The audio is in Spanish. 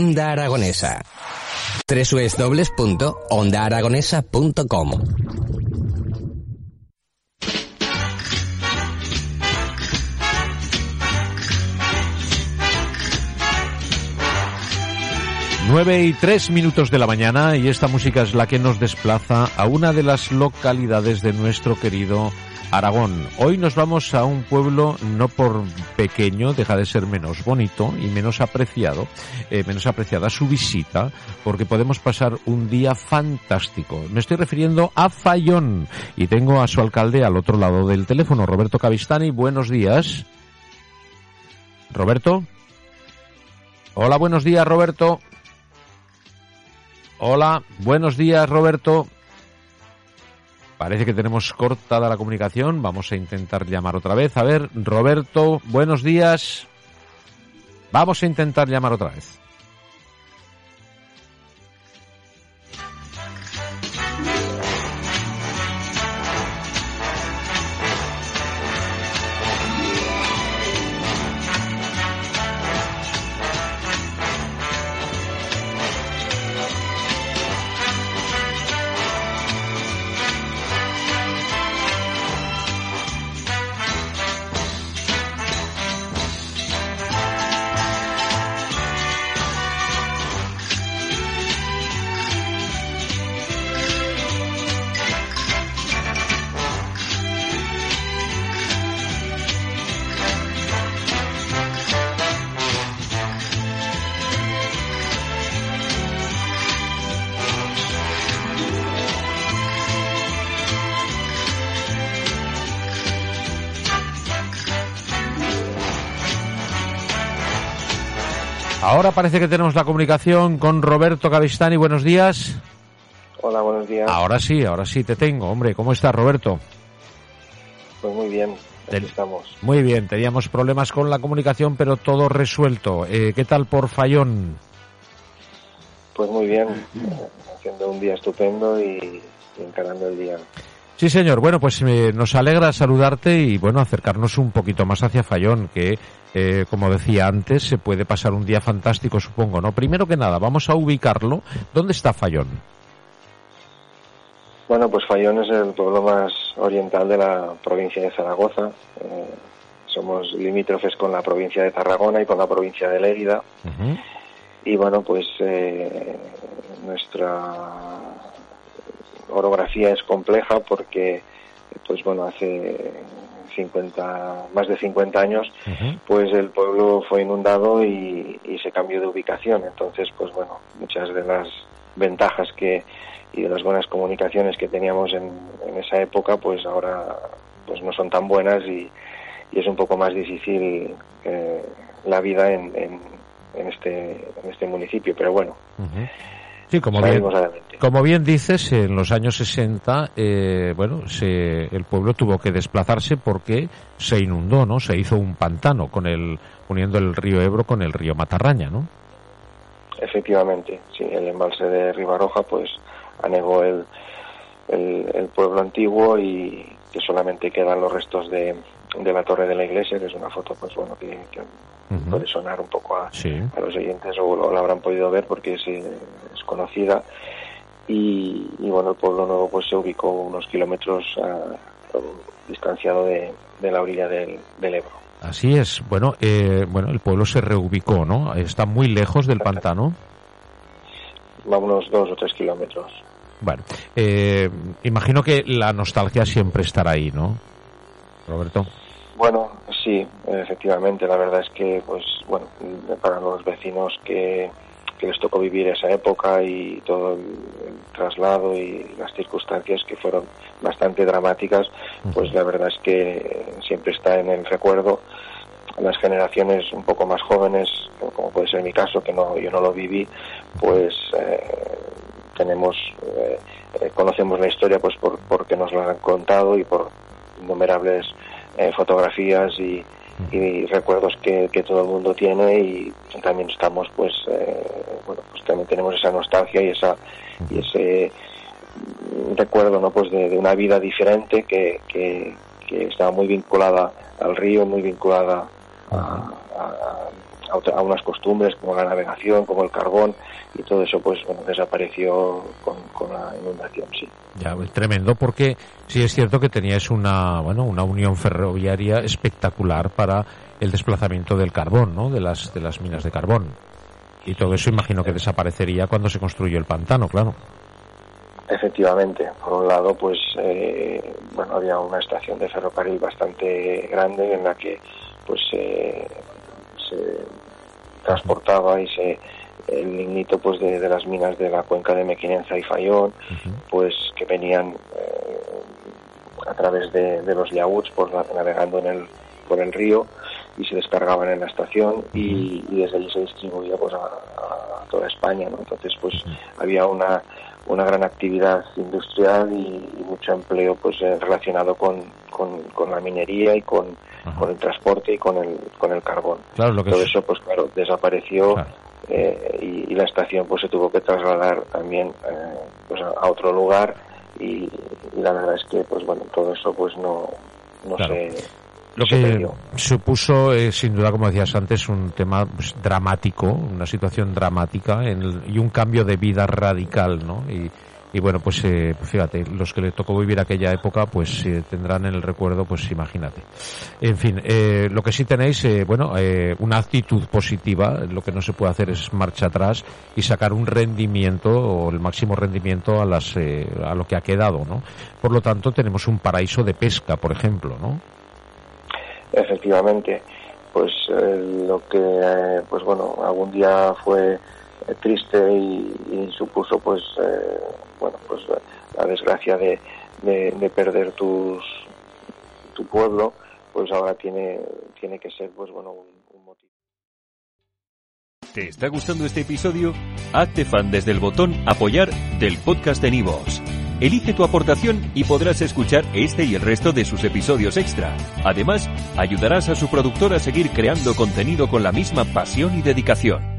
Onda Aragonesa. www.ondaaragonesa.com Nueve y tres minutos de la mañana y esta música es la que nos desplaza a una de las localidades de nuestro querido Aragón. Hoy nos vamos a un pueblo no por pequeño, deja de ser menos bonito y menos apreciado, eh, menos apreciada su visita, porque podemos pasar un día fantástico. Me estoy refiriendo a Fayón y tengo a su alcalde al otro lado del teléfono, Roberto Cavistani. Buenos días. Roberto. Hola, buenos días, Roberto. Hola, buenos días Roberto. Parece que tenemos cortada la comunicación. Vamos a intentar llamar otra vez. A ver, Roberto, buenos días. Vamos a intentar llamar otra vez. Ahora parece que tenemos la comunicación con Roberto Cavistani. Buenos días. Hola, buenos días. Ahora sí, ahora sí te tengo. Hombre, ¿cómo estás, Roberto? Pues muy bien, aquí estamos. Muy bien, teníamos problemas con la comunicación, pero todo resuelto. Eh, ¿Qué tal por Fallón? Pues muy bien, haciendo un día estupendo y encarando el día. Sí, señor. Bueno, pues eh, nos alegra saludarte y, bueno, acercarnos un poquito más hacia Fallón, que, eh, como decía antes, se puede pasar un día fantástico, supongo, ¿no? Primero que nada, vamos a ubicarlo. ¿Dónde está Fallón? Bueno, pues Fallón es el pueblo más oriental de la provincia de Zaragoza. Eh, somos limítrofes con la provincia de Tarragona y con la provincia de Lérida. Y bueno, pues nuestra orografía es compleja porque, pues bueno, hace 50, más de 50 años, pues el pueblo fue inundado y, se cambió de ubicación. Entonces, pues bueno, muchas de las ventajas que y de las buenas comunicaciones que teníamos en, esa época, pues ahora pues no son tan buenas y, es un poco más difícil eh, la vida en, en, este, en este municipio. Pero bueno. Sí, como bien, como bien dices, en los años 60, eh, bueno, se, el pueblo tuvo que desplazarse porque se inundó, ¿no? Se hizo un pantano con el, uniendo el río Ebro con el río Matarraña, ¿no? Efectivamente, sí, el embalse de Ribaroja, pues, anegó el, el, pueblo antiguo y que solamente quedan los restos de, de la torre de la iglesia, que es una foto, pues bueno, que, puede sonar un poco a, a los oyentes o lo, habrán podido ver porque es, es conocida. Y, bueno, el pueblo nuevo pues se ubicó unos kilómetros distanciado de, la orilla del, Ebro. Así es. Bueno, eh, bueno, el pueblo se reubicó, ¿no? Está muy lejos del pantano. Va unos dos o tres kilómetros. Bueno, eh, imagino que la nostalgia siempre estará ahí, ¿no, Roberto? Bueno, sí, efectivamente. La verdad es que, pues, bueno, para los vecinos que, les tocó vivir esa época y todo el, traslado y las circunstancias que fueron bastante dramáticas, pues la verdad es que siempre está en el recuerdo. Las generaciones un poco más jóvenes, como puede ser mi caso, que no yo no lo viví, pues eh, tenemos eh, eh, conocemos la historia pues por porque nos la han contado y por innumerables eh, fotografías y, recuerdos que, todo el mundo tiene y también estamos pues eh, bueno pues también tenemos esa nostalgia y esa y ese recuerdo no pues de, una vida diferente que, que, estaba muy vinculada al río muy vinculada a, a, unas costumbres como la navegación, como el carbón y todo eso pues bueno desapareció con, con la inundación, sí. Ya, tremendo porque sí es cierto que teníais una bueno una unión ferroviaria espectacular para el desplazamiento del carbón, ¿no? De las de las minas de carbón. Y todo eso imagino que desaparecería cuando se construyó el pantano, claro. Efectivamente, por un lado, pues eh, bueno, había una estación de ferrocarril bastante grande en la que pues se transportaba y se el lignito pues de, las minas de la cuenca de Mequinenza y Fayón, pues que venían eh, a través de, los yaguts pues navegando en el por el río y se descargaban en la estación y, desde allí se distribuía pues a, toda España, ¿no? Entonces pues había una una gran actividad industrial y, mucho empleo pues eh, relacionado con, con, la minería y con, con, el transporte y con el, con el carbón. Claro, Todo eso pues claro desapareció eh, y, la estación pues se tuvo que trasladar también eh, pues a, otro lugar y, la verdad es que pues bueno todo eso pues no, no se lo que supuso, eh, sin duda, como decías antes, un tema pues, dramático, una situación dramática y un cambio de vida radical, ¿no? Y, bueno, pues eh, fíjate, los que le tocó vivir aquella época, pues eh, tendrán en el recuerdo, pues imagínate. En fin, lo que sí tenéis, bueno, una actitud positiva, lo que no se puede hacer es marcha atrás y sacar un rendimiento o el máximo rendimiento a, las, a lo que ha quedado, ¿no? Por lo tanto, tenemos un paraíso de pesca, por ejemplo, ¿no? efectivamente pues eh, lo que eh, pues bueno algún día fue eh, triste y, supuso pues bueno pues la desgracia de, de, perder tus tu pueblo pues ahora tiene tiene que ser pues bueno un, un motivo ¿Te está gustando este episodio? Hazte fan desde el botón apoyar del podcast de Nivos. Elige tu aportación y podrás escuchar este y el resto de sus episodios extra. Además, ayudarás a su productor a seguir creando contenido con la misma pasión y dedicación.